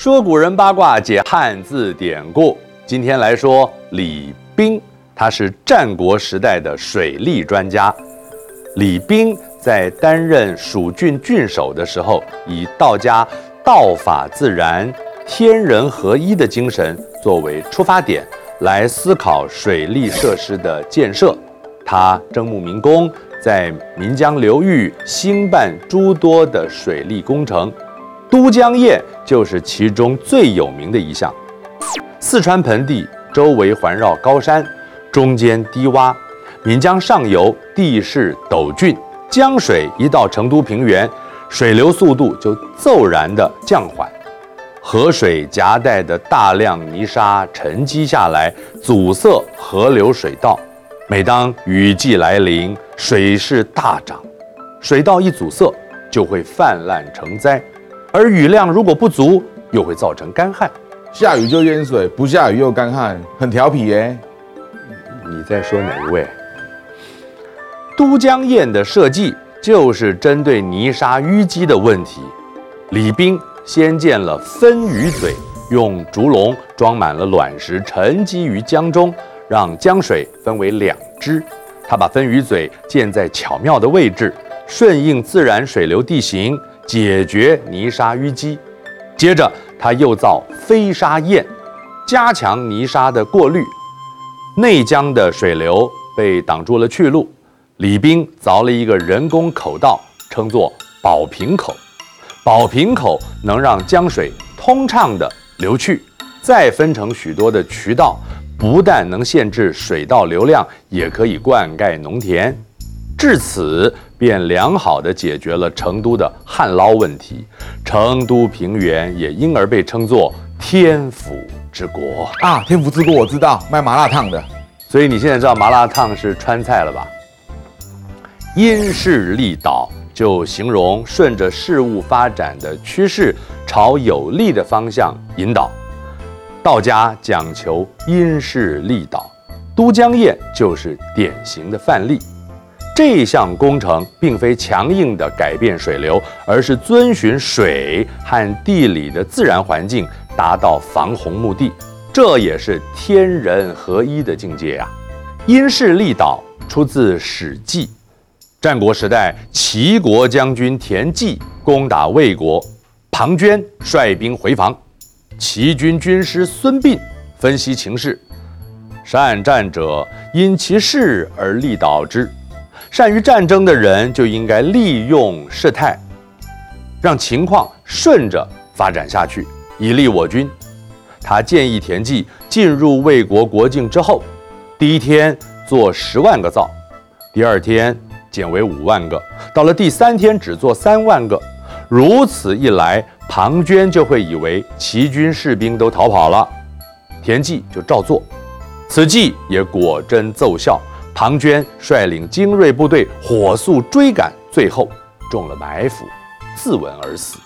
说古人八卦，解汉字典故。今天来说李冰，他是战国时代的水利专家。李冰在担任蜀郡郡守的时候，以道家道法自然、天人合一的精神作为出发点，来思考水利设施的建设。他征募民工，在岷江流域兴办诸多的水利工程。都江堰就是其中最有名的一项。四川盆地周围环绕高山，中间低洼，岷江上游地势陡峻，江水一到成都平原，水流速度就骤然的降缓，河水夹带的大量泥沙沉积下来，阻塞河流水道。每当雨季来临，水势大涨，水道一阻塞，就会泛滥成灾。而雨量如果不足，又会造成干旱。下雨就淹水，不下雨又干旱，很调皮耶。你在说哪一位？都江堰的设计就是针对泥沙淤积的问题。李冰先建了分雨嘴，用竹笼装满了卵石，沉积于江中，让江水分为两支。他把分雨嘴建在巧妙的位置，顺应自然水流地形。解决泥沙淤积，接着他又造飞沙堰，加强泥沙的过滤。内江的水流被挡住了去路，李冰凿了一个人工口道，称作宝瓶口。宝瓶口能让江水通畅地流去，再分成许多的渠道，不但能限制水道流量，也可以灌溉农田。至此，便良好地解决了成都的旱涝问题，成都平原也因而被称作天府之国啊！天府之国我知道，卖麻辣烫的，所以你现在知道麻辣烫是川菜了吧？因势利导就形容顺着事物发展的趋势，朝有利的方向引导。道家讲求因势利导，都江堰就是典型的范例。这项工程并非强硬的改变水流，而是遵循水和地理的自然环境，达到防洪目的。这也是天人合一的境界呀、啊！因势利导出自《史记》，战国时代，齐国将军田忌攻打魏国，庞涓率兵回防，齐军军师孙膑分析情势：善战者因其势而利导之。善于战争的人就应该利用事态，让情况顺着发展下去，以利我军。他建议田忌进入魏国国境之后，第一天做十万个灶，第二天减为五万个，到了第三天只做三万个。如此一来，庞涓就会以为齐军士兵都逃跑了，田忌就照做，此计也果真奏效。庞涓率领精锐部队火速追赶，最后中了埋伏，自刎而死。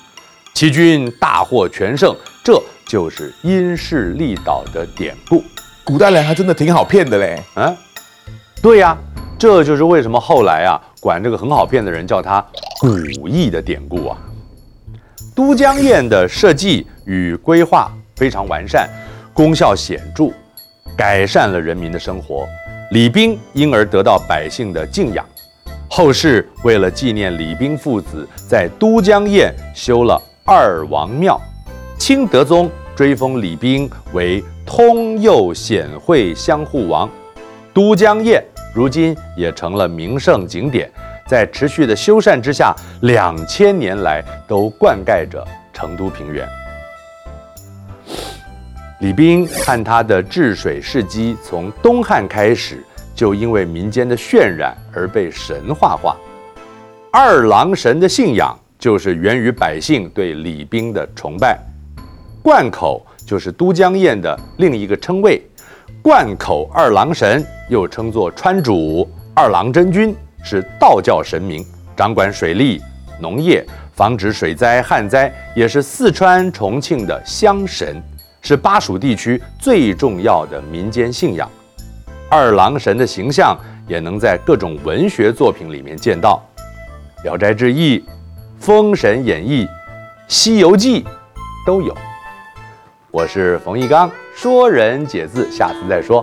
齐军大获全胜，这就是因势利导的典故。古代人还真的挺好骗的嘞。啊，对呀，这就是为什么后来啊，管这个很好骗的人叫他古意的典故啊。都江堰的设计与规划非常完善，功效显著，改善了人民的生活。李冰因而得到百姓的敬仰，后世为了纪念李冰父子，在都江堰修了二王庙。清德宗追封李冰为通右显惠相护王。都江堰如今也成了名胜景点，在持续的修缮之下，两千年来都灌溉着成都平原。李冰和他的治水事迹，从东汉开始就因为民间的渲染而被神话化。二郎神的信仰就是源于百姓对李冰的崇拜。灌口就是都江堰的另一个称谓，灌口二郎神又称作川主、二郎真君，是道教神明，掌管水利、农业，防止水灾、旱灾，也是四川、重庆的乡神。是巴蜀地区最重要的民间信仰，二郎神的形象也能在各种文学作品里面见到，《聊斋志异》《封神演义》《西游记》都有。我是冯玉刚，说人解字，下次再说。